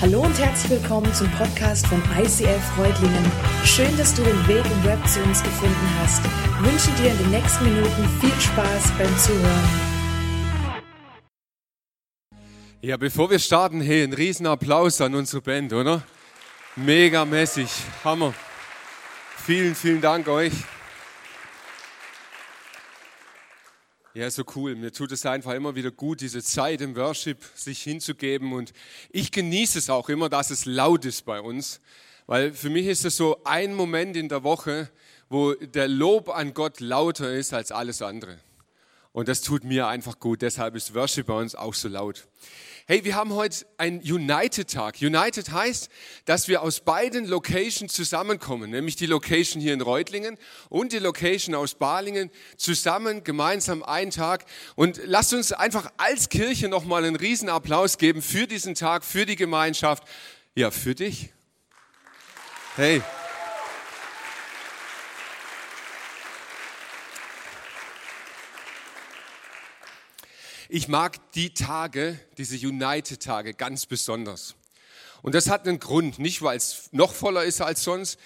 Hallo und herzlich willkommen zum Podcast von ICF Freudlingen. Schön, dass du den Weg im Web zu uns gefunden hast. Ich wünsche dir in den nächsten Minuten viel Spaß beim Zuhören. Ja, bevor wir starten, hey, ein riesen Applaus an unsere Band, oder? Mega mäßig, Hammer. Vielen, vielen Dank euch. Ja, so cool. Mir tut es einfach immer wieder gut, diese Zeit im Worship sich hinzugeben. Und ich genieße es auch immer, dass es laut ist bei uns. Weil für mich ist es so ein Moment in der Woche, wo der Lob an Gott lauter ist als alles andere. Und das tut mir einfach gut. Deshalb ist Worship bei uns auch so laut. Hey, wir haben heute einen United-Tag. United heißt, dass wir aus beiden Locations zusammenkommen, nämlich die Location hier in Reutlingen und die Location aus Balingen, zusammen gemeinsam einen Tag. Und lasst uns einfach als Kirche nochmal einen riesen Applaus geben für diesen Tag, für die Gemeinschaft, ja, für dich. Hey. Ich mag die Tage, diese United-Tage ganz besonders. Und das hat einen Grund, nicht weil es noch voller ist als sonst,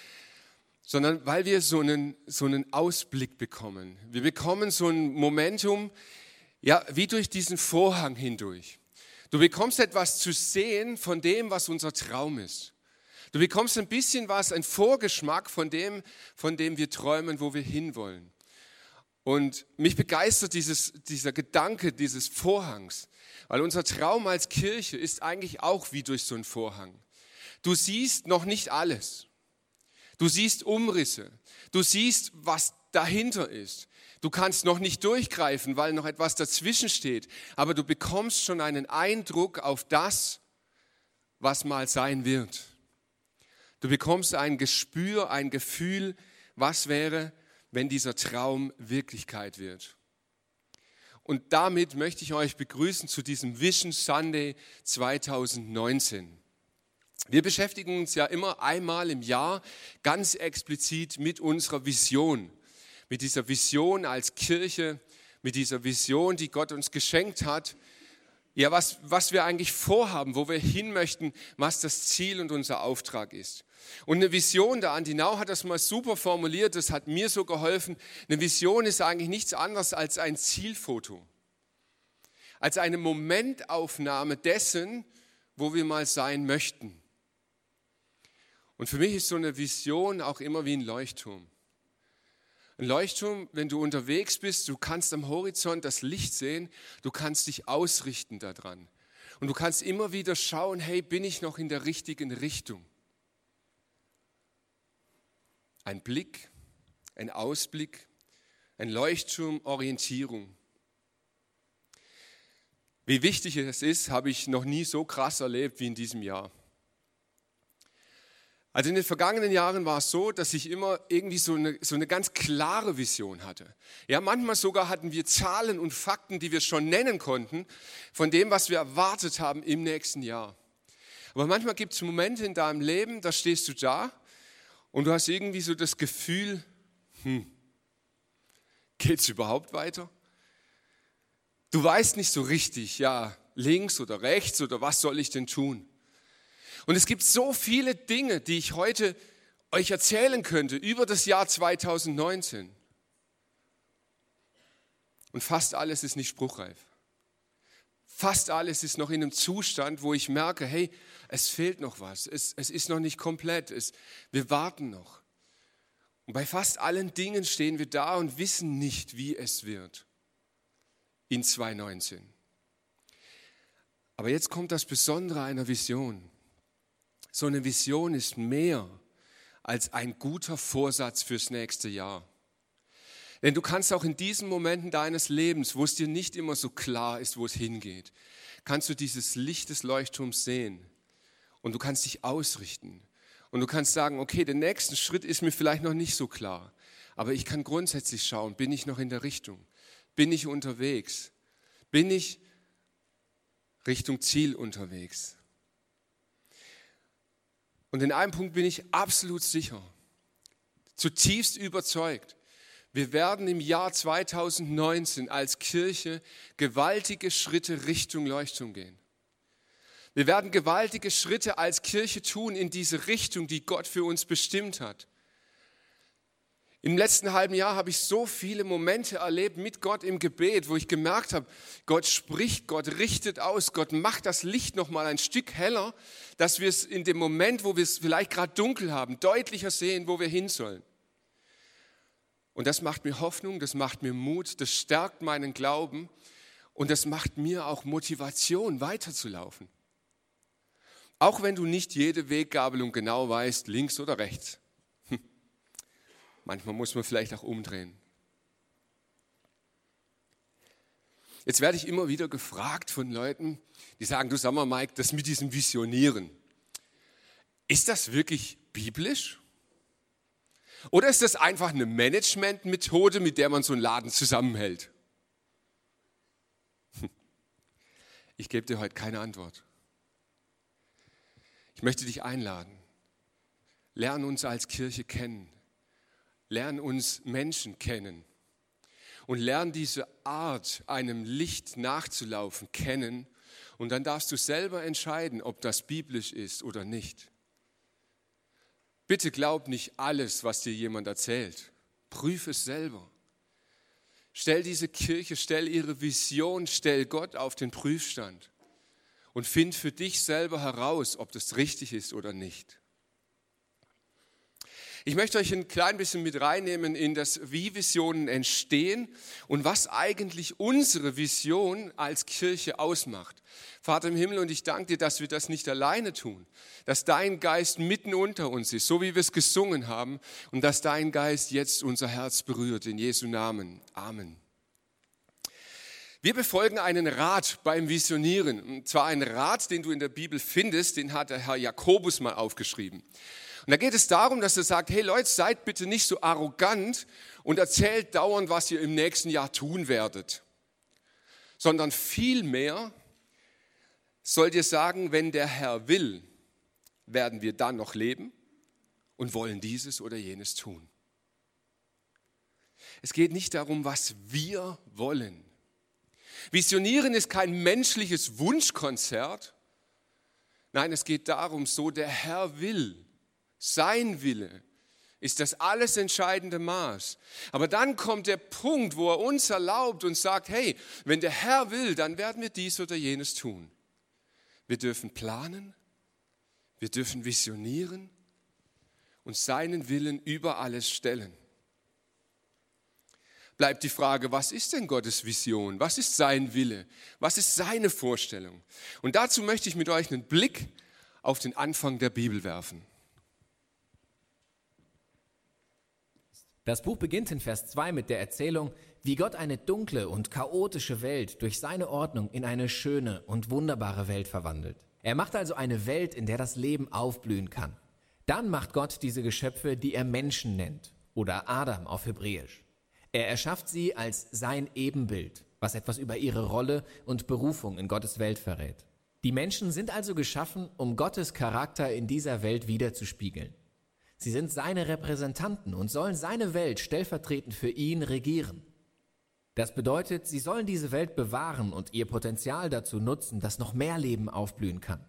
sondern weil wir so einen, so einen Ausblick bekommen. Wir bekommen so ein Momentum, ja, wie durch diesen Vorhang hindurch. Du bekommst etwas zu sehen von dem, was unser Traum ist. Du bekommst ein bisschen was, ein Vorgeschmack von dem, von dem wir träumen, wo wir hinwollen. Und mich begeistert dieses, dieser Gedanke dieses Vorhangs, weil unser Traum als Kirche ist eigentlich auch wie durch so einen Vorhang. Du siehst noch nicht alles. Du siehst Umrisse. Du siehst, was dahinter ist. Du kannst noch nicht durchgreifen, weil noch etwas dazwischen steht, aber du bekommst schon einen Eindruck auf das, was mal sein wird. Du bekommst ein Gespür, ein Gefühl, was wäre, wenn dieser Traum Wirklichkeit wird. Und damit möchte ich euch begrüßen zu diesem Vision Sunday 2019. Wir beschäftigen uns ja immer einmal im Jahr ganz explizit mit unserer Vision, mit dieser Vision als Kirche, mit dieser Vision, die Gott uns geschenkt hat, ja, was, was wir eigentlich vorhaben, wo wir hin möchten, was das Ziel und unser Auftrag ist. Und eine Vision, der Andi Nau hat das mal super formuliert, das hat mir so geholfen. Eine Vision ist eigentlich nichts anderes als ein Zielfoto. Als eine Momentaufnahme dessen, wo wir mal sein möchten. Und für mich ist so eine Vision auch immer wie ein Leuchtturm. Ein Leuchtturm, wenn du unterwegs bist, du kannst am Horizont das Licht sehen, du kannst dich ausrichten daran. Und du kannst immer wieder schauen, hey, bin ich noch in der richtigen Richtung? Ein Blick, ein Ausblick, ein Leuchtturm, Orientierung. Wie wichtig es ist, habe ich noch nie so krass erlebt wie in diesem Jahr. Also in den vergangenen Jahren war es so, dass ich immer irgendwie so eine, so eine ganz klare Vision hatte. Ja, manchmal sogar hatten wir Zahlen und Fakten, die wir schon nennen konnten, von dem, was wir erwartet haben im nächsten Jahr. Aber manchmal gibt es Momente in deinem Leben, da stehst du da und du hast irgendwie so das Gefühl, hm, geht es überhaupt weiter? Du weißt nicht so richtig, ja, links oder rechts oder was soll ich denn tun? Und es gibt so viele Dinge, die ich heute euch erzählen könnte über das Jahr 2019. Und fast alles ist nicht spruchreif. Fast alles ist noch in einem Zustand, wo ich merke, hey, es fehlt noch was, es, es ist noch nicht komplett, es, wir warten noch. Und bei fast allen Dingen stehen wir da und wissen nicht, wie es wird in 2019. Aber jetzt kommt das Besondere einer Vision. So eine Vision ist mehr als ein guter Vorsatz fürs nächste Jahr. Denn du kannst auch in diesen Momenten deines Lebens, wo es dir nicht immer so klar ist, wo es hingeht, kannst du dieses Licht des Leuchtturms sehen und du kannst dich ausrichten. Und du kannst sagen, okay, der nächste Schritt ist mir vielleicht noch nicht so klar, aber ich kann grundsätzlich schauen, bin ich noch in der Richtung? Bin ich unterwegs? Bin ich Richtung Ziel unterwegs? Und in einem Punkt bin ich absolut sicher, zutiefst überzeugt. Wir werden im Jahr 2019 als Kirche gewaltige Schritte Richtung Leuchtturm gehen. Wir werden gewaltige Schritte als Kirche tun in diese Richtung, die Gott für uns bestimmt hat. Im letzten halben Jahr habe ich so viele Momente erlebt mit Gott im Gebet, wo ich gemerkt habe, Gott spricht, Gott richtet aus, Gott macht das Licht noch mal ein Stück heller, dass wir es in dem Moment, wo wir es vielleicht gerade dunkel haben, deutlicher sehen, wo wir hin sollen. Und das macht mir Hoffnung, das macht mir Mut, das stärkt meinen Glauben und das macht mir auch Motivation, weiterzulaufen. Auch wenn du nicht jede Weggabelung genau weißt, links oder rechts. Manchmal muss man vielleicht auch umdrehen. Jetzt werde ich immer wieder gefragt von Leuten, die sagen, du sag mal, Mike, das mit diesem Visionieren, ist das wirklich biblisch? Oder ist das einfach eine Managementmethode, mit der man so einen Laden zusammenhält? Ich gebe dir heute keine Antwort. Ich möchte dich einladen. Lern uns als Kirche kennen. Lern uns Menschen kennen. Und lern diese Art, einem Licht nachzulaufen, kennen. Und dann darfst du selber entscheiden, ob das biblisch ist oder nicht. Bitte glaub nicht alles, was dir jemand erzählt. Prüf es selber. Stell diese Kirche, stell ihre Vision, stell Gott auf den Prüfstand und find für dich selber heraus, ob das richtig ist oder nicht. Ich möchte euch ein klein bisschen mit reinnehmen in das, wie Visionen entstehen und was eigentlich unsere Vision als Kirche ausmacht. Vater im Himmel, und ich danke dir, dass wir das nicht alleine tun, dass dein Geist mitten unter uns ist, so wie wir es gesungen haben, und dass dein Geist jetzt unser Herz berührt. In Jesu Namen. Amen. Wir befolgen einen Rat beim Visionieren. Und zwar einen Rat, den du in der Bibel findest, den hat der Herr Jakobus mal aufgeschrieben. Und da geht es darum, dass er sagt, hey Leute, seid bitte nicht so arrogant und erzählt dauernd, was ihr im nächsten Jahr tun werdet, sondern vielmehr sollt ihr sagen, wenn der Herr will, werden wir dann noch leben und wollen dieses oder jenes tun. Es geht nicht darum, was wir wollen. Visionieren ist kein menschliches Wunschkonzert. Nein, es geht darum, so der Herr will, sein Wille ist das alles entscheidende Maß. Aber dann kommt der Punkt, wo er uns erlaubt und sagt, hey, wenn der Herr will, dann werden wir dies oder jenes tun. Wir dürfen planen, wir dürfen visionieren und seinen Willen über alles stellen. Bleibt die Frage, was ist denn Gottes Vision? Was ist sein Wille? Was ist seine Vorstellung? Und dazu möchte ich mit euch einen Blick auf den Anfang der Bibel werfen. Das Buch beginnt in Vers 2 mit der Erzählung, wie Gott eine dunkle und chaotische Welt durch seine Ordnung in eine schöne und wunderbare Welt verwandelt. Er macht also eine Welt, in der das Leben aufblühen kann. Dann macht Gott diese Geschöpfe, die er Menschen nennt oder Adam auf Hebräisch. Er erschafft sie als sein Ebenbild, was etwas über ihre Rolle und Berufung in Gottes Welt verrät. Die Menschen sind also geschaffen, um Gottes Charakter in dieser Welt wiederzuspiegeln. Sie sind seine Repräsentanten und sollen seine Welt stellvertretend für ihn regieren. Das bedeutet, sie sollen diese Welt bewahren und ihr Potenzial dazu nutzen, dass noch mehr Leben aufblühen kann.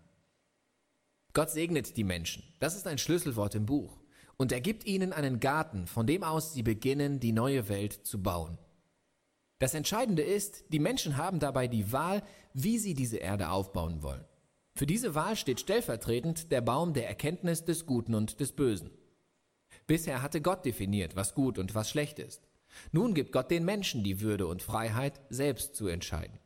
Gott segnet die Menschen, das ist ein Schlüsselwort im Buch, und er gibt ihnen einen Garten, von dem aus sie beginnen, die neue Welt zu bauen. Das Entscheidende ist, die Menschen haben dabei die Wahl, wie sie diese Erde aufbauen wollen. Für diese Wahl steht stellvertretend der Baum der Erkenntnis des Guten und des Bösen. Bisher hatte Gott definiert, was gut und was schlecht ist. Nun gibt Gott den Menschen die Würde und Freiheit, selbst zu entscheiden.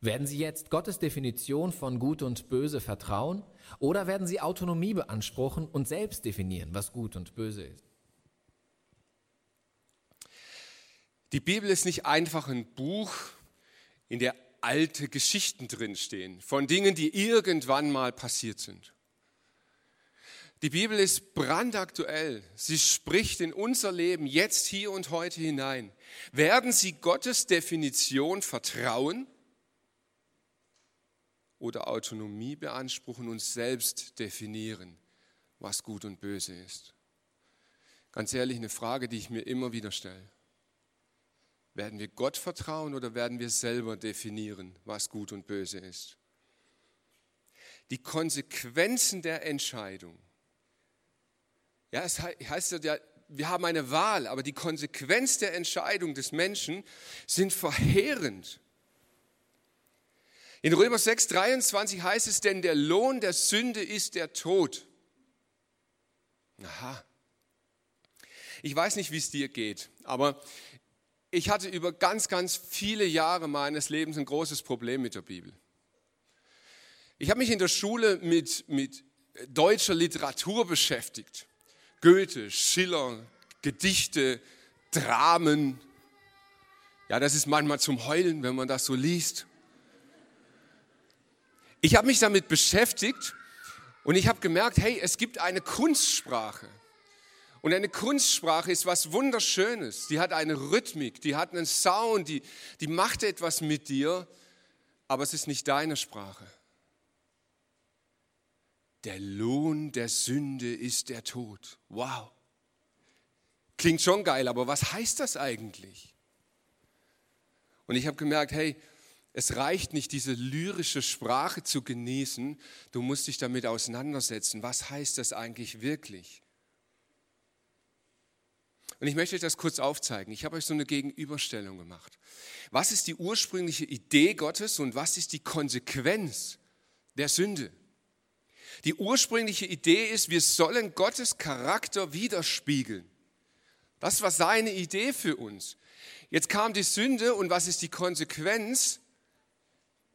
Werden sie jetzt Gottes Definition von Gut und Böse vertrauen oder werden sie Autonomie beanspruchen und selbst definieren, was gut und böse ist? Die Bibel ist nicht einfach ein Buch, in der alte Geschichten drinstehen, von Dingen, die irgendwann mal passiert sind. Die Bibel ist brandaktuell. Sie spricht in unser Leben jetzt, hier und heute hinein. Werden Sie Gottes Definition vertrauen oder Autonomie beanspruchen und selbst definieren, was gut und böse ist? Ganz ehrlich, eine Frage, die ich mir immer wieder stelle. Werden wir Gott vertrauen oder werden wir selber definieren, was gut und böse ist? die Konsequenzen der Entscheidung. Ja, es heißt ja, wir haben eine Wahl, aber die Konsequenz der Entscheidung des Menschen sind verheerend. In Römer 6, 23 heißt es, denn der Lohn der Sünde ist der Tod. Aha. Ich weiß nicht, wie es dir geht, aber ich hatte über ganz, ganz viele Jahre meines Lebens ein großes Problem mit der Bibel. Ich habe mich in der Schule mit, mit deutscher Literatur beschäftigt. Goethe, Schiller, Gedichte, Dramen. Ja, das ist manchmal zum Heulen, wenn man das so liest. Ich habe mich damit beschäftigt und ich habe gemerkt, hey, es gibt eine Kunstsprache. Und eine Kunstsprache ist was Wunderschönes. Die hat eine Rhythmik, die hat einen Sound, die, die macht etwas mit dir, aber es ist nicht deine Sprache. Der Lohn der Sünde ist der Tod. Wow. Klingt schon geil, aber was heißt das eigentlich? Und ich habe gemerkt, hey, es reicht nicht, diese lyrische Sprache zu genießen, du musst dich damit auseinandersetzen. Was heißt das eigentlich wirklich? Und ich möchte euch das kurz aufzeigen. Ich habe euch so eine Gegenüberstellung gemacht. Was ist die ursprüngliche Idee Gottes und was ist die Konsequenz der Sünde? Die ursprüngliche Idee ist, wir sollen Gottes Charakter widerspiegeln. Das war seine Idee für uns. Jetzt kam die Sünde und was ist die Konsequenz?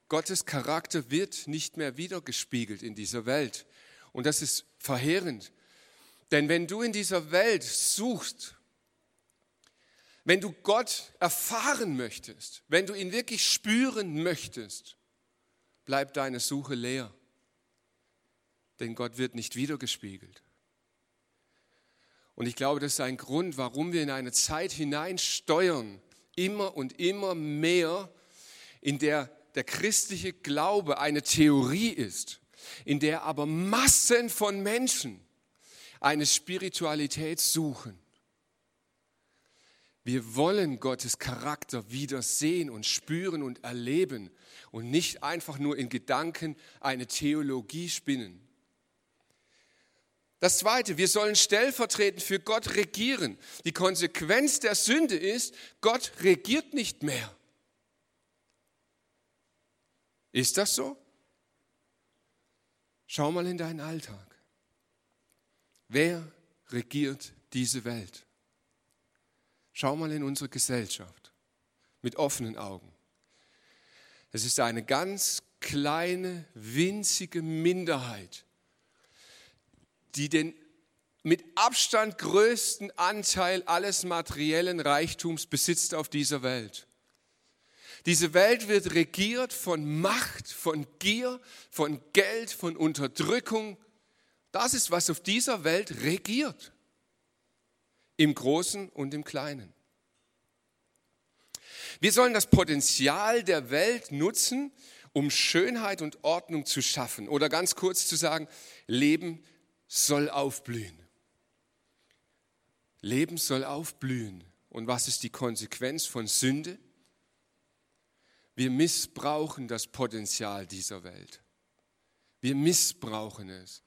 Gottes Charakter wird nicht mehr wiedergespiegelt in dieser Welt. Und das ist verheerend. Denn wenn du in dieser Welt suchst wenn du Gott erfahren möchtest, wenn du ihn wirklich spüren möchtest, bleibt deine Suche leer. Denn Gott wird nicht wiedergespiegelt. Und ich glaube, das ist ein Grund, warum wir in eine Zeit hineinsteuern, immer und immer mehr, in der der christliche Glaube eine Theorie ist, in der aber Massen von Menschen eine Spiritualität suchen. Wir wollen Gottes Charakter wieder sehen und spüren und erleben und nicht einfach nur in Gedanken eine Theologie spinnen. Das Zweite, wir sollen stellvertretend für Gott regieren. Die Konsequenz der Sünde ist, Gott regiert nicht mehr. Ist das so? Schau mal in deinen Alltag. Wer regiert diese Welt? Schau mal in unsere Gesellschaft mit offenen Augen. Es ist eine ganz kleine, winzige Minderheit, die den mit Abstand größten Anteil alles materiellen Reichtums besitzt auf dieser Welt. Diese Welt wird regiert von Macht, von Gier, von Geld, von Unterdrückung. Das ist, was auf dieser Welt regiert im Großen und im Kleinen. Wir sollen das Potenzial der Welt nutzen, um Schönheit und Ordnung zu schaffen. Oder ganz kurz zu sagen, Leben soll aufblühen. Leben soll aufblühen. Und was ist die Konsequenz von Sünde? Wir missbrauchen das Potenzial dieser Welt. Wir missbrauchen es.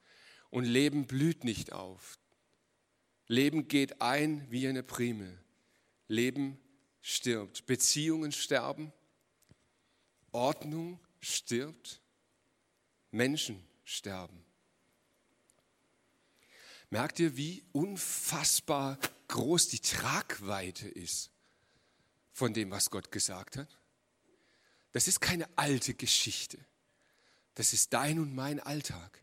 Und Leben blüht nicht auf. Leben geht ein wie eine Prime. Leben stirbt. Beziehungen sterben. Ordnung stirbt. Menschen sterben. Merkt ihr, wie unfassbar groß die Tragweite ist von dem, was Gott gesagt hat? Das ist keine alte Geschichte. Das ist dein und mein Alltag.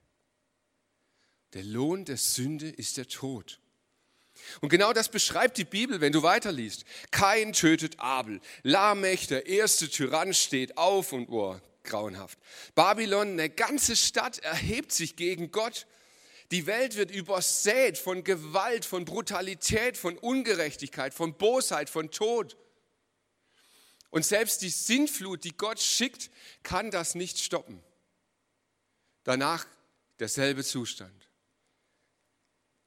Der Lohn der Sünde ist der Tod. Und genau das beschreibt die Bibel, wenn du weiterliest. Kain tötet Abel. Lamech, der erste Tyrann, steht auf und, oh, grauenhaft. Babylon, eine ganze Stadt erhebt sich gegen Gott. Die Welt wird übersät von Gewalt, von Brutalität, von Ungerechtigkeit, von Bosheit, von Tod. Und selbst die Sintflut, die Gott schickt, kann das nicht stoppen. Danach derselbe Zustand.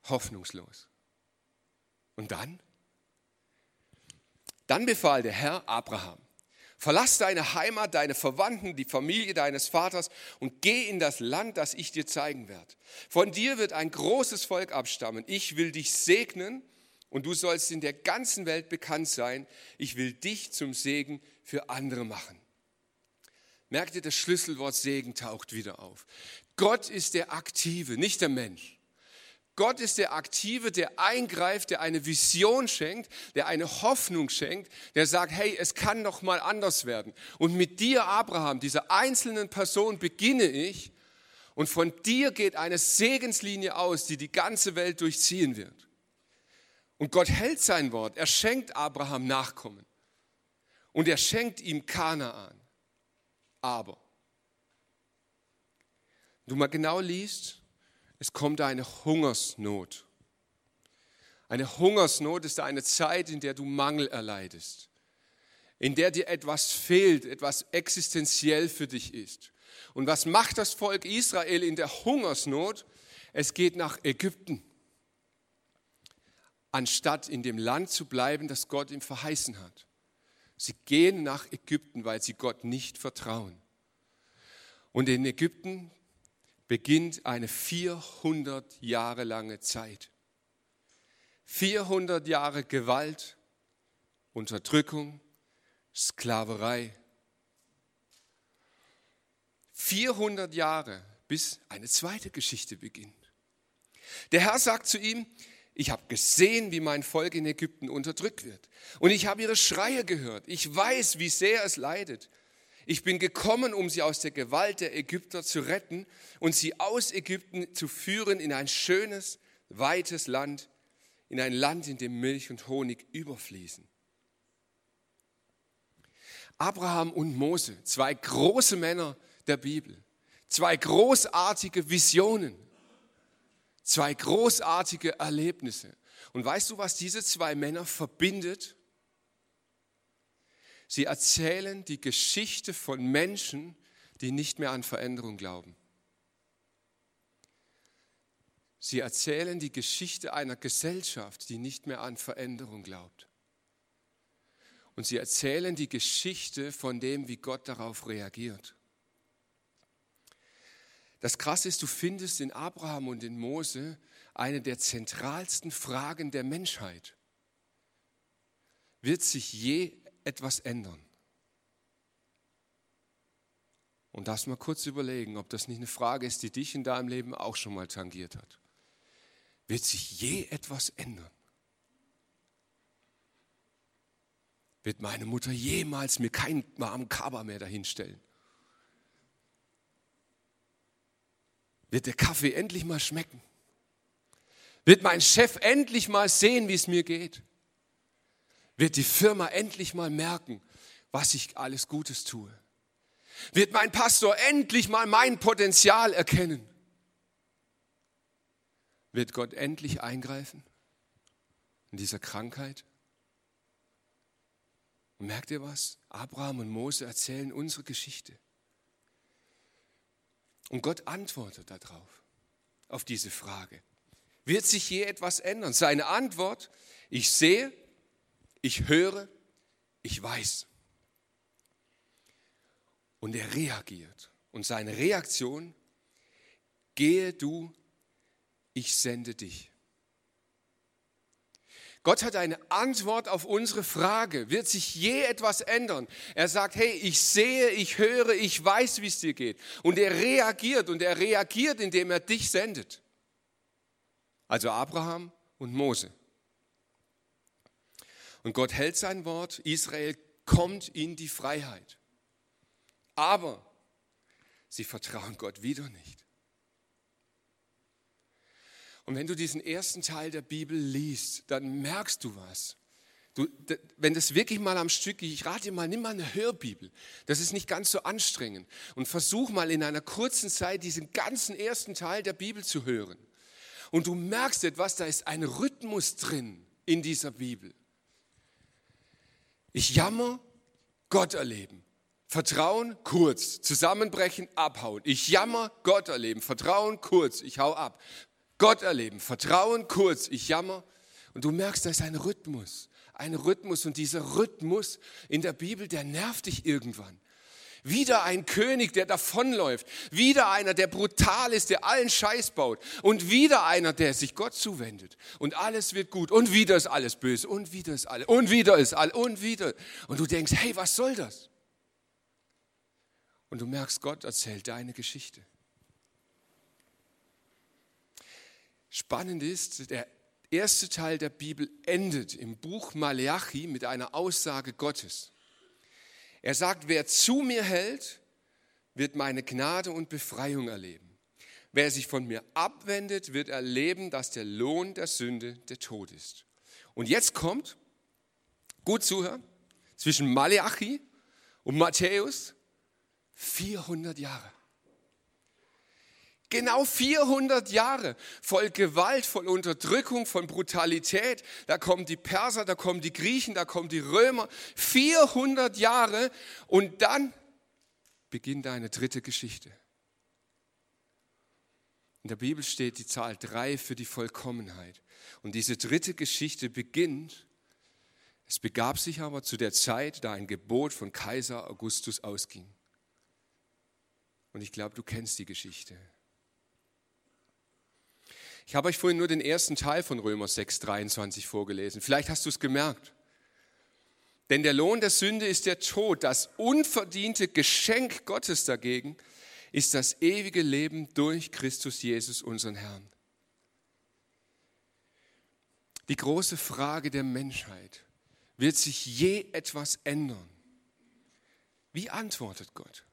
Hoffnungslos. Und dann? Dann befahl der Herr Abraham, Verlass deine Heimat, deine Verwandten, die Familie deines Vaters und geh in das Land, das ich dir zeigen werde. Von dir wird ein großes Volk abstammen. Ich will dich segnen und du sollst in der ganzen Welt bekannt sein. Ich will dich zum Segen für andere machen. Merkt ihr, das Schlüsselwort Segen taucht wieder auf. Gott ist der Aktive, nicht der Mensch. Gott ist der Aktive, der eingreift, der eine Vision schenkt, der eine Hoffnung schenkt, der sagt, hey, es kann noch mal anders werden. Und mit dir, Abraham, dieser einzelnen Person beginne ich und von dir geht eine Segenslinie aus, die die ganze Welt durchziehen wird. Und Gott hält sein Wort. Er schenkt Abraham Nachkommen. Und er schenkt ihm Kanaan. Aber, du mal genau liest, es kommt eine Hungersnot. Eine Hungersnot ist eine Zeit, in der du Mangel erleidest, in der dir etwas fehlt, etwas existenziell für dich ist. Und was macht das Volk Israel in der Hungersnot? Es geht nach Ägypten, anstatt in dem Land zu bleiben, das Gott ihm verheißen hat. Sie gehen nach Ägypten, weil sie Gott nicht vertrauen. Und in Ägypten beginnt eine 400 Jahre lange Zeit. 400 Jahre Gewalt, Unterdrückung, Sklaverei. 400 Jahre, bis eine zweite Geschichte beginnt. Der Herr sagt zu ihm, ich habe gesehen, wie mein Volk in Ägypten unterdrückt wird. Und ich habe ihre Schreie gehört. Ich weiß, wie sehr es leidet. Ich bin gekommen, um sie aus der Gewalt der Ägypter zu retten und sie aus Ägypten zu führen in ein schönes, weites Land, in ein Land, in dem Milch und Honig überfließen. Abraham und Mose, zwei große Männer der Bibel, zwei großartige Visionen, zwei großartige Erlebnisse. Und weißt du, was diese zwei Männer verbindet? Sie erzählen die Geschichte von Menschen, die nicht mehr an Veränderung glauben. Sie erzählen die Geschichte einer Gesellschaft, die nicht mehr an Veränderung glaubt. Und sie erzählen die Geschichte von dem, wie Gott darauf reagiert. Das Krasse ist, du findest in Abraham und in Mose eine der zentralsten Fragen der Menschheit. Wird sich je etwas ändern. Und darfst mal kurz überlegen, ob das nicht eine Frage ist, die dich in deinem Leben auch schon mal tangiert hat. Wird sich je etwas ändern? Wird meine Mutter jemals mir keinen warmen Kaba mehr dahinstellen? Wird der Kaffee endlich mal schmecken? Wird mein Chef endlich mal sehen, wie es mir geht? Wird die Firma endlich mal merken, was ich alles Gutes tue. Wird mein Pastor endlich mal mein Potenzial erkennen. Wird Gott endlich eingreifen in dieser Krankheit? Und merkt ihr was? Abraham und Mose erzählen unsere Geschichte. Und Gott antwortet darauf, auf diese Frage. Wird sich je etwas ändern? Seine Antwort, ich sehe, ich höre, ich weiß. Und er reagiert. Und seine Reaktion, gehe du, ich sende dich. Gott hat eine Antwort auf unsere Frage. Wird sich je etwas ändern? Er sagt, hey, ich sehe, ich höre, ich weiß, wie es dir geht. Und er reagiert und er reagiert, indem er dich sendet. Also Abraham und Mose. Und Gott hält sein Wort, Israel kommt in die Freiheit. Aber sie vertrauen Gott wieder nicht. Und wenn du diesen ersten Teil der Bibel liest, dann merkst du was. Du, wenn das wirklich mal am Stück, ich rate dir mal, nimm mal eine Hörbibel. Das ist nicht ganz so anstrengend. Und versuch mal in einer kurzen Zeit diesen ganzen ersten Teil der Bibel zu hören. Und du merkst etwas, da ist ein Rhythmus drin in dieser Bibel. Ich jammer, Gott erleben. Vertrauen, kurz. Zusammenbrechen, abhauen. Ich jammer, Gott erleben. Vertrauen, kurz. Ich hau ab. Gott erleben. Vertrauen, kurz. Ich jammer. Und du merkst, da ist ein Rhythmus, ein Rhythmus und dieser Rhythmus in der Bibel, der nervt dich irgendwann. Wieder ein König, der davonläuft. Wieder einer, der brutal ist, der allen Scheiß baut. Und wieder einer, der sich Gott zuwendet. Und alles wird gut. Und wieder ist alles böse. Und wieder ist alles. Und wieder ist alles. Und wieder. Und du denkst, hey, was soll das? Und du merkst, Gott erzählt deine Geschichte. Spannend ist, der erste Teil der Bibel endet im Buch Malachi mit einer Aussage Gottes. Er sagt, wer zu mir hält, wird meine Gnade und Befreiung erleben. Wer sich von mir abwendet, wird erleben, dass der Lohn der Sünde der Tod ist. Und jetzt kommt, gut zuhören, zwischen Malachi und Matthäus 400 Jahre. Genau 400 Jahre voll Gewalt, voll Unterdrückung, von Brutalität. Da kommen die Perser, da kommen die Griechen, da kommen die Römer. 400 Jahre und dann beginnt eine dritte Geschichte. In der Bibel steht die Zahl drei für die Vollkommenheit. Und diese dritte Geschichte beginnt, es begab sich aber zu der Zeit, da ein Gebot von Kaiser Augustus ausging. Und ich glaube, du kennst die Geschichte. Ich habe euch vorhin nur den ersten Teil von Römer 6, 23 vorgelesen. Vielleicht hast du es gemerkt. Denn der Lohn der Sünde ist der Tod. Das unverdiente Geschenk Gottes dagegen ist das ewige Leben durch Christus Jesus, unseren Herrn. Die große Frage der Menschheit, wird sich je etwas ändern? Wie antwortet Gott?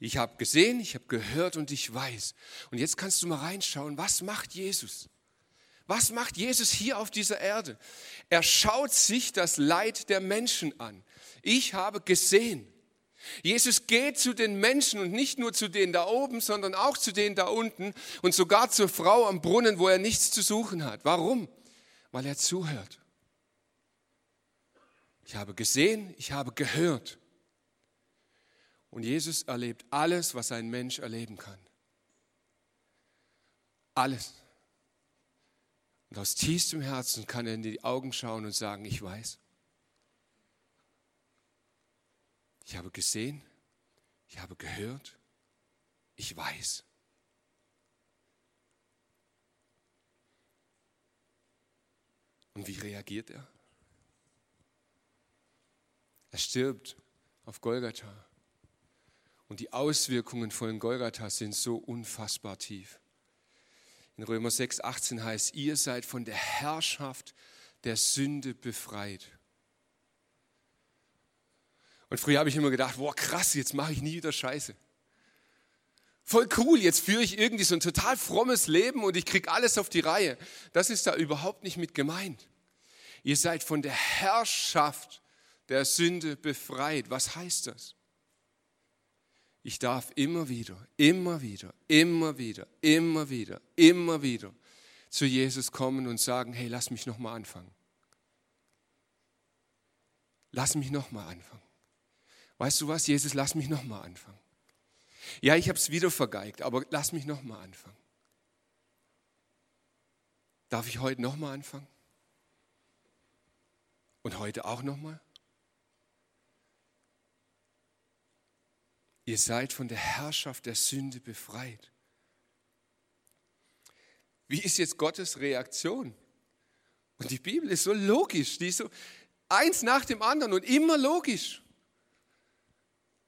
Ich habe gesehen, ich habe gehört und ich weiß. Und jetzt kannst du mal reinschauen, was macht Jesus? Was macht Jesus hier auf dieser Erde? Er schaut sich das Leid der Menschen an. Ich habe gesehen. Jesus geht zu den Menschen und nicht nur zu denen da oben, sondern auch zu denen da unten und sogar zur Frau am Brunnen, wo er nichts zu suchen hat. Warum? Weil er zuhört. Ich habe gesehen, ich habe gehört. Und Jesus erlebt alles, was ein Mensch erleben kann. Alles. Und aus tiefstem Herzen kann er in die Augen schauen und sagen, ich weiß. Ich habe gesehen, ich habe gehört, ich weiß. Und wie reagiert er? Er stirbt auf Golgatha. Und die Auswirkungen von Golgatha sind so unfassbar tief. In Römer 6, 18 heißt, ihr seid von der Herrschaft der Sünde befreit. Und früher habe ich immer gedacht, boah krass, jetzt mache ich nie wieder Scheiße. Voll cool, jetzt führe ich irgendwie so ein total frommes Leben und ich kriege alles auf die Reihe. Das ist da überhaupt nicht mit gemeint. Ihr seid von der Herrschaft der Sünde befreit. Was heißt das? Ich darf immer wieder, immer wieder, immer wieder, immer wieder, immer wieder zu Jesus kommen und sagen, hey, lass mich nochmal anfangen. Lass mich nochmal anfangen. Weißt du was, Jesus, lass mich nochmal anfangen. Ja, ich habe es wieder vergeigt, aber lass mich nochmal anfangen. Darf ich heute nochmal anfangen? Und heute auch nochmal? Ihr seid von der Herrschaft der Sünde befreit. Wie ist jetzt Gottes Reaktion? Und die Bibel ist so logisch, die ist so eins nach dem anderen und immer logisch.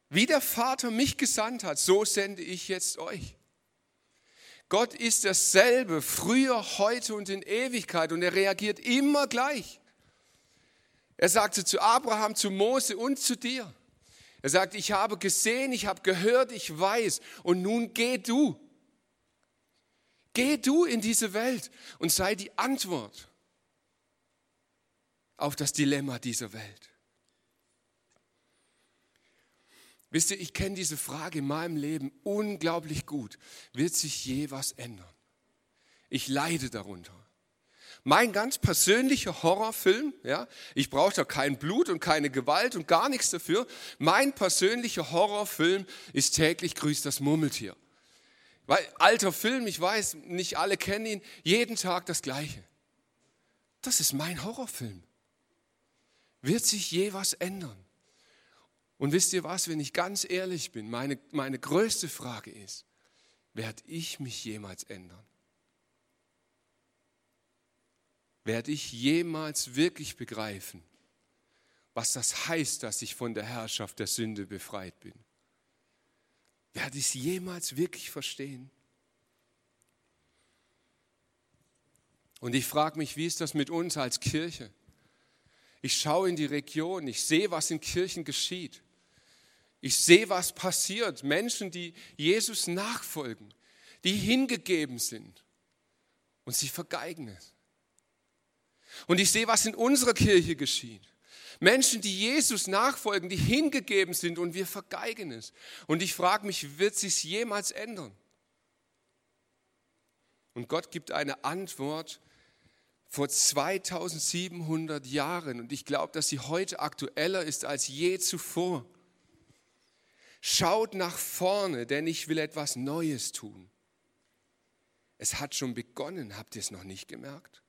Wie der Vater mich gesandt hat, so sende ich jetzt euch. Gott ist dasselbe, früher, heute und in Ewigkeit und er reagiert immer gleich. Er sagte zu Abraham, zu Mose und zu dir. Er sagt, ich habe gesehen, ich habe gehört, ich weiß. Und nun geh du. Geh du in diese Welt und sei die Antwort auf das Dilemma dieser Welt. Wisst ihr, ich kenne diese Frage in meinem Leben unglaublich gut. Wird sich je was ändern? Ich leide darunter. Mein ganz persönlicher Horrorfilm, ja, ich brauche da kein Blut und keine Gewalt und gar nichts dafür. Mein persönlicher Horrorfilm ist täglich grüßt das Murmeltier. Weil, alter Film, ich weiß, nicht alle kennen ihn, jeden Tag das Gleiche. Das ist mein Horrorfilm. Wird sich je was ändern? Und wisst ihr was, wenn ich ganz ehrlich bin, meine, meine größte Frage ist, werde ich mich jemals ändern? Werde ich jemals wirklich begreifen, was das heißt, dass ich von der Herrschaft der Sünde befreit bin? Werde ich es jemals wirklich verstehen? Und ich frage mich, wie ist das mit uns als Kirche? Ich schaue in die Region, ich sehe, was in Kirchen geschieht. Ich sehe, was passiert. Menschen, die Jesus nachfolgen, die hingegeben sind und sie vergeigen es. Und ich sehe, was in unserer Kirche geschieht. Menschen, die Jesus nachfolgen, die hingegeben sind und wir vergeigen es. Und ich frage mich, wird sich jemals ändern? Und Gott gibt eine Antwort vor 2700 Jahren und ich glaube, dass sie heute aktueller ist als je zuvor. Schaut nach vorne, denn ich will etwas Neues tun. Es hat schon begonnen, habt ihr es noch nicht gemerkt?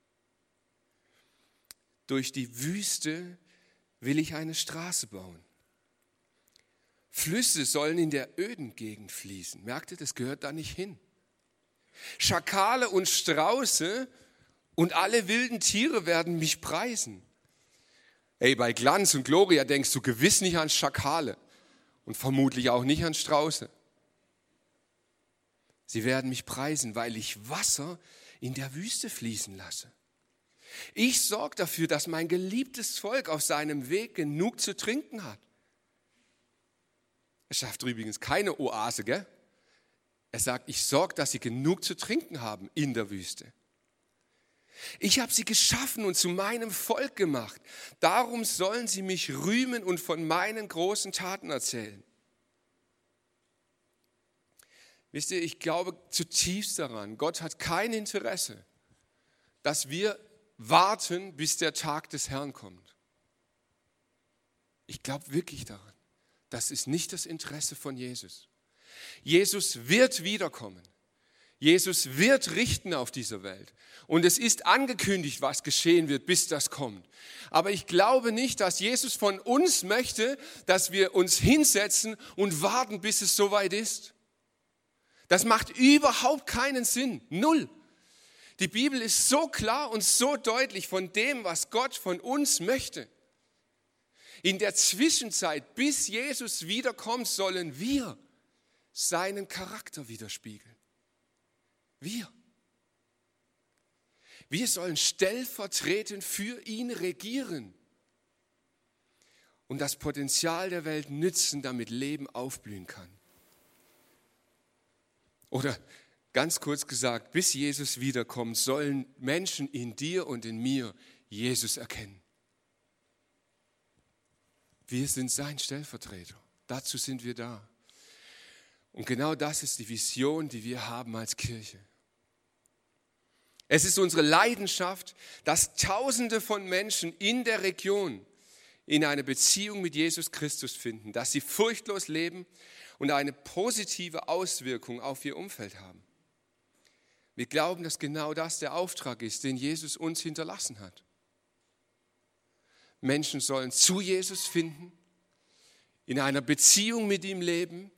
Durch die Wüste will ich eine Straße bauen. Flüsse sollen in der öden Gegend fließen. Merkt ihr, das gehört da nicht hin. Schakale und Strauße und alle wilden Tiere werden mich preisen. Ey, bei Glanz und Gloria denkst du gewiss nicht an Schakale und vermutlich auch nicht an Strauße. Sie werden mich preisen, weil ich Wasser in der Wüste fließen lasse. Ich sorge dafür, dass mein geliebtes Volk auf seinem Weg genug zu trinken hat. Er schafft übrigens keine Oase, gell? Er sagt, ich sorge, dass sie genug zu trinken haben in der Wüste. Ich habe sie geschaffen und zu meinem Volk gemacht. Darum sollen sie mich rühmen und von meinen großen Taten erzählen. Wisst ihr, ich glaube zutiefst daran, Gott hat kein Interesse, dass wir warten, bis der Tag des Herrn kommt. Ich glaube wirklich daran. Das ist nicht das Interesse von Jesus. Jesus wird wiederkommen. Jesus wird richten auf dieser Welt. Und es ist angekündigt, was geschehen wird, bis das kommt. Aber ich glaube nicht, dass Jesus von uns möchte, dass wir uns hinsetzen und warten, bis es soweit ist. Das macht überhaupt keinen Sinn. Null. Die Bibel ist so klar und so deutlich von dem, was Gott von uns möchte. In der Zwischenzeit, bis Jesus wiederkommt, sollen wir seinen Charakter widerspiegeln. Wir. Wir sollen stellvertretend für ihn regieren und das Potenzial der Welt nützen, damit Leben aufblühen kann. Oder Ganz kurz gesagt, bis Jesus wiederkommt, sollen Menschen in dir und in mir Jesus erkennen. Wir sind sein Stellvertreter. Dazu sind wir da. Und genau das ist die Vision, die wir haben als Kirche. Es ist unsere Leidenschaft, dass Tausende von Menschen in der Region in eine Beziehung mit Jesus Christus finden, dass sie furchtlos leben und eine positive Auswirkung auf ihr Umfeld haben. Wir glauben, dass genau das der Auftrag ist, den Jesus uns hinterlassen hat. Menschen sollen zu Jesus finden, in einer Beziehung mit ihm leben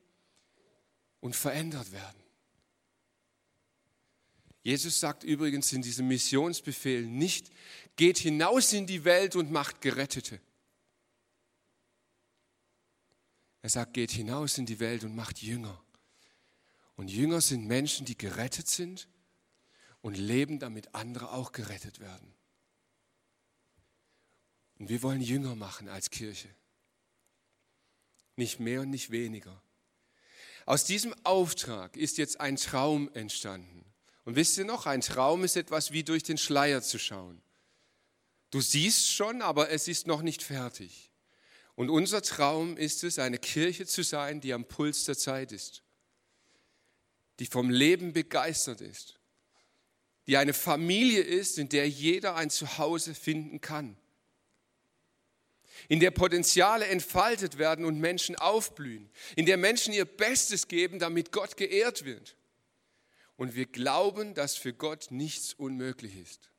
und verändert werden. Jesus sagt übrigens in diesem Missionsbefehl nicht, geht hinaus in die Welt und macht Gerettete. Er sagt, geht hinaus in die Welt und macht Jünger. Und Jünger sind Menschen, die gerettet sind und leben, damit andere auch gerettet werden. Und wir wollen Jünger machen als Kirche. Nicht mehr und nicht weniger. Aus diesem Auftrag ist jetzt ein Traum entstanden. Und wisst ihr noch, ein Traum ist etwas wie durch den Schleier zu schauen. Du siehst schon, aber es ist noch nicht fertig. Und unser Traum ist es, eine Kirche zu sein, die am Puls der Zeit ist, die vom Leben begeistert ist, die eine Familie ist, in der jeder ein Zuhause finden kann, in der Potenziale entfaltet werden und Menschen aufblühen, in der Menschen ihr Bestes geben, damit Gott geehrt wird. Und wir glauben, dass für Gott nichts unmöglich ist.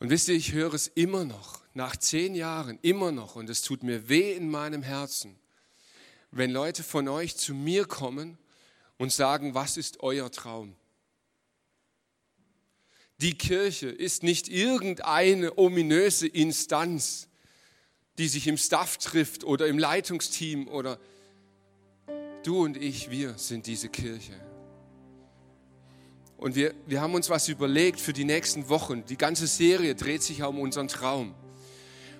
Und wisst ihr, ich höre es immer noch, nach zehn Jahren, immer noch, und es tut mir weh in meinem Herzen, wenn Leute von euch zu mir kommen und sagen, was ist euer Traum? Die Kirche ist nicht irgendeine ominöse Instanz, die sich im Staff trifft oder im Leitungsteam oder du und ich, wir sind diese Kirche. Und wir, wir haben uns was überlegt für die nächsten Wochen. Die ganze Serie dreht sich ja um unseren Traum.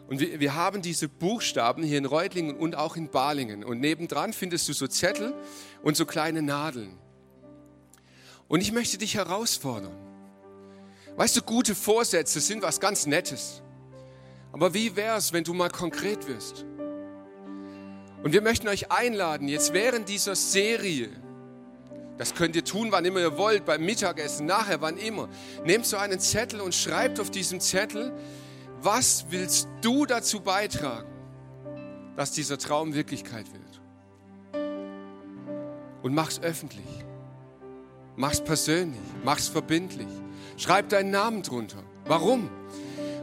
Und wir, wir haben diese Buchstaben hier in Reutlingen und auch in Balingen. Und nebendran findest du so Zettel und so kleine Nadeln. Und ich möchte dich herausfordern. Weißt du, gute Vorsätze sind was ganz Nettes. Aber wie wäre es, wenn du mal konkret wirst? Und wir möchten euch einladen, jetzt während dieser Serie, das könnt ihr tun, wann immer ihr wollt, beim Mittagessen, nachher, wann immer. Nehmt so einen Zettel und schreibt auf diesem Zettel, was willst du dazu beitragen, dass dieser Traum Wirklichkeit wird? Und mach's öffentlich. Mach's persönlich. Mach's verbindlich. Schreib deinen Namen drunter. Warum?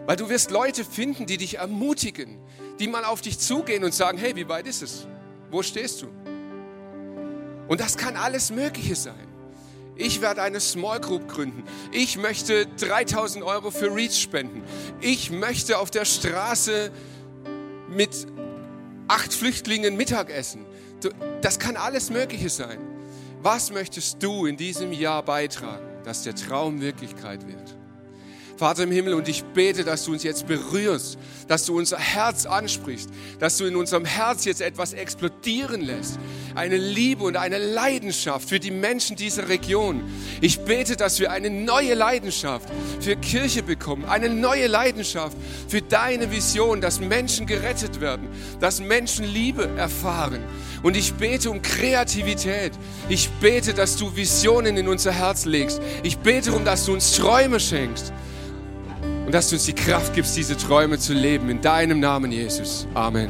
Weil du wirst Leute finden, die dich ermutigen, die mal auf dich zugehen und sagen, hey, wie weit ist es? Wo stehst du? Und das kann alles Mögliche sein. Ich werde eine Small Group gründen. Ich möchte 3000 Euro für Reach spenden. Ich möchte auf der Straße mit acht Flüchtlingen Mittagessen. Das kann alles Mögliche sein. Was möchtest du in diesem Jahr beitragen, dass der Traum Wirklichkeit wird? Vater im Himmel, und ich bete, dass du uns jetzt berührst, dass du unser Herz ansprichst, dass du in unserem Herz jetzt etwas explodieren lässt. Eine Liebe und eine Leidenschaft für die Menschen dieser Region. Ich bete, dass wir eine neue Leidenschaft für Kirche bekommen, eine neue Leidenschaft für deine Vision, dass Menschen gerettet werden, dass Menschen Liebe erfahren. Und ich bete um Kreativität. Ich bete, dass du Visionen in unser Herz legst. Ich bete darum, dass du uns Träume schenkst und dass du uns die Kraft gibst, diese Träume zu leben. In deinem Namen, Jesus. Amen.